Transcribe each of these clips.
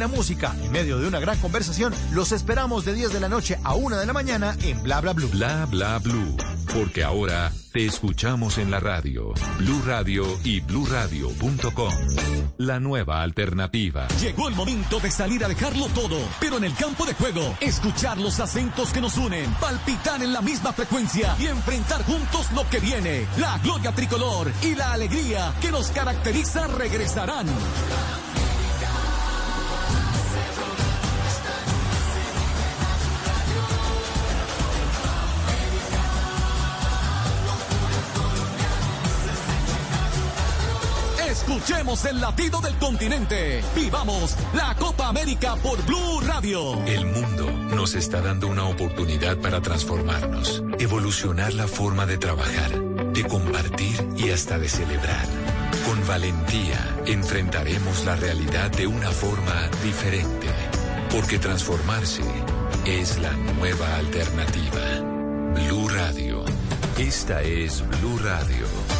buena música en medio de una gran conversación, los esperamos de 10 de la noche a 1 de la mañana en Bla Bla Blue. Bla Bla Blue, porque ahora te escuchamos en la radio, Blue Radio y bluradio.com. La nueva alternativa. Llegó el momento de salir a dejarlo todo, pero en el campo de juego, escuchar los acentos que nos unen, palpitar en la misma frecuencia y enfrentar juntos lo que viene. La gloria tricolor y la alegría que nos caracteriza regresarán. Escuchemos el latido del continente. Vivamos la Copa América por Blue Radio. El mundo nos está dando una oportunidad para transformarnos, evolucionar la forma de trabajar, de compartir y hasta de celebrar. Con valentía enfrentaremos la realidad de una forma diferente, porque transformarse es la nueva alternativa. Blue Radio. Esta es Blue Radio.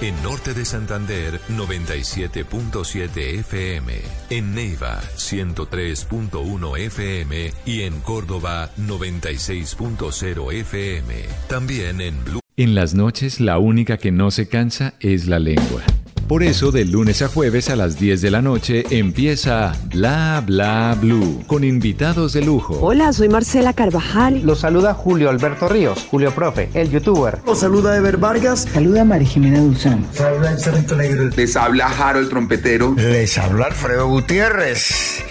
En Norte de Santander, 97.7 FM. En Neiva, 103.1 FM. Y en Córdoba, 96.0 FM. También en Blue. En las noches, la única que no se cansa es la lengua. Por eso, de lunes a jueves a las 10 de la noche empieza Bla Bla Blue con invitados de lujo. Hola, soy Marcela Carvajal. Los saluda Julio Alberto Ríos, Julio Profe, el youtuber. Los saluda Ever Vargas. Saluda María Jimena Dulzán. Saluda el Cerrito Negro. Les habla Jaro el trompetero. Les habla Alfredo Gutiérrez.